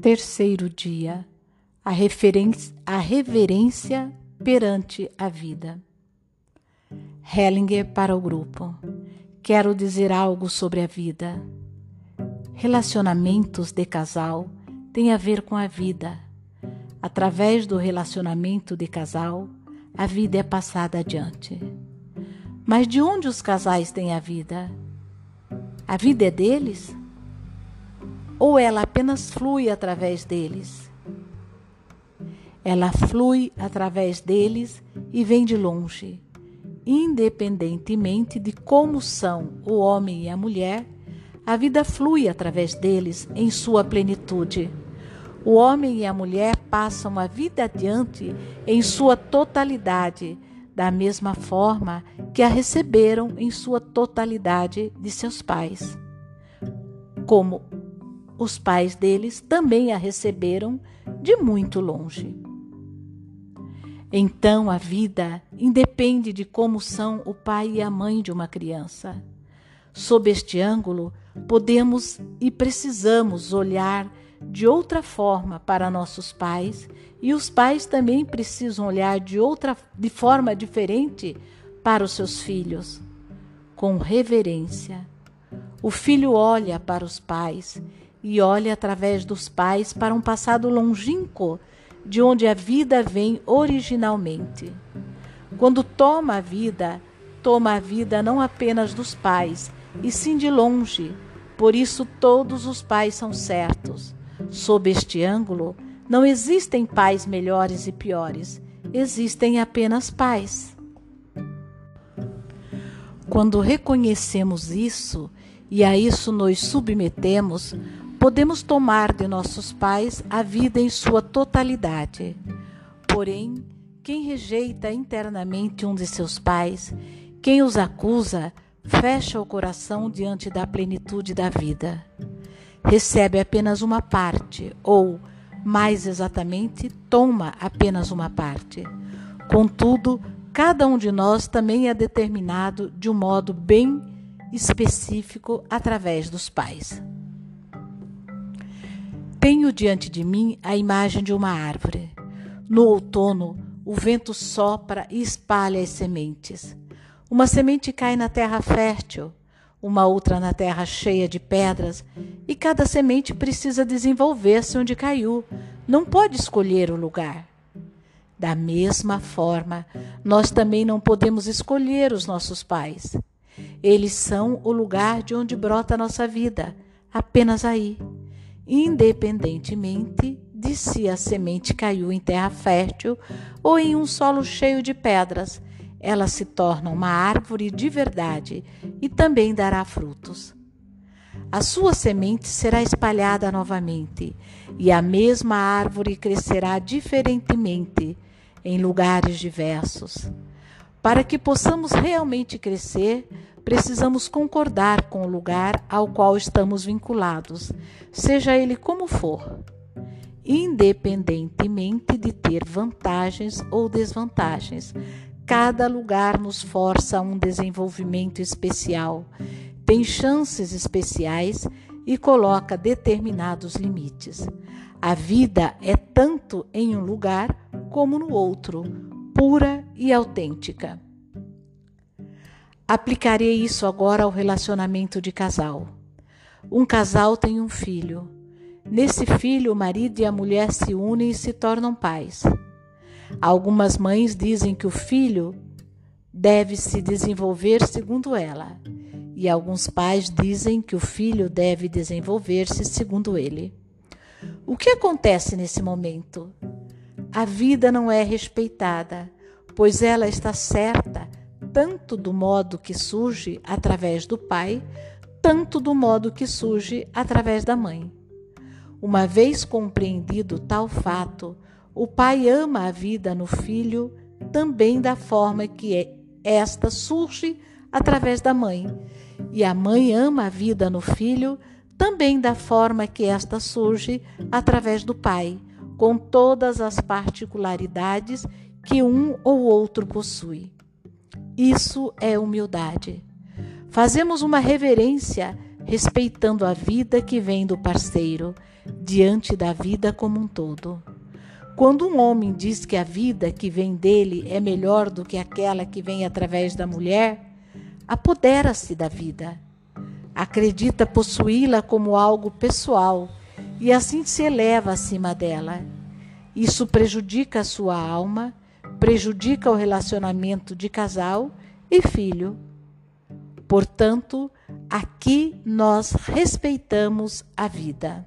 Terceiro dia, a, a reverência perante a vida. Hellinger para o grupo. Quero dizer algo sobre a vida. Relacionamentos de casal têm a ver com a vida. Através do relacionamento de casal, a vida é passada adiante. Mas de onde os casais têm a vida? A vida é deles? Ou ela apenas flui através deles? Ela flui através deles e vem de longe. Independentemente de como são o homem e a mulher, a vida flui através deles em sua plenitude. O homem e a mulher passam a vida adiante em sua totalidade, da mesma forma que a receberam em sua totalidade de seus pais. Como os pais deles também a receberam de muito longe. Então a vida independe de como são o pai e a mãe de uma criança. Sob este ângulo, podemos e precisamos olhar de outra forma para nossos pais e os pais também precisam olhar de outra de forma diferente para os seus filhos, com reverência. O filho olha para os pais e olha através dos pais para um passado longínquo de onde a vida vem originalmente. Quando toma a vida, toma a vida não apenas dos pais, e sim de longe. Por isso, todos os pais são certos. Sob este ângulo, não existem pais melhores e piores, existem apenas pais. Quando reconhecemos isso e a isso nos submetemos, Podemos tomar de nossos pais a vida em sua totalidade. Porém, quem rejeita internamente um de seus pais, quem os acusa, fecha o coração diante da plenitude da vida. Recebe apenas uma parte, ou, mais exatamente, toma apenas uma parte. Contudo, cada um de nós também é determinado de um modo bem específico através dos pais. Tenho diante de mim a imagem de uma árvore. No outono, o vento sopra e espalha as sementes. Uma semente cai na terra fértil, uma outra na terra cheia de pedras, e cada semente precisa desenvolver-se onde caiu, não pode escolher o lugar. Da mesma forma, nós também não podemos escolher os nossos pais. Eles são o lugar de onde brota a nossa vida, apenas aí independentemente de se a semente caiu em terra fértil ou em um solo cheio de pedras. Ela se torna uma árvore de verdade e também dará frutos. A sua semente será espalhada novamente, e a mesma árvore crescerá diferentemente em lugares diversos. Para que possamos realmente crescer, precisamos concordar com o lugar ao qual estamos vinculados, seja ele como for, independentemente de ter vantagens ou desvantagens. Cada lugar nos força a um desenvolvimento especial, tem chances especiais e coloca determinados limites. A vida é tanto em um lugar como no outro, pura e autêntica. Aplicarei isso agora ao relacionamento de casal. Um casal tem um filho. Nesse filho, o marido e a mulher se unem e se tornam pais. Algumas mães dizem que o filho deve se desenvolver segundo ela, e alguns pais dizem que o filho deve desenvolver-se segundo ele. O que acontece nesse momento? A vida não é respeitada, pois ela está certa tanto do modo que surge através do pai, tanto do modo que surge através da mãe. Uma vez compreendido tal fato, o pai ama a vida no filho também da forma que é, esta surge através da mãe, e a mãe ama a vida no filho também da forma que esta surge através do pai, com todas as particularidades que um ou outro possui. Isso é humildade. Fazemos uma reverência respeitando a vida que vem do parceiro diante da vida como um todo. Quando um homem diz que a vida que vem dele é melhor do que aquela que vem através da mulher, apodera-se da vida. Acredita possuí-la como algo pessoal e assim se eleva acima dela. Isso prejudica a sua alma, prejudica o relacionamento de casal e filho. Portanto, aqui nós respeitamos a vida.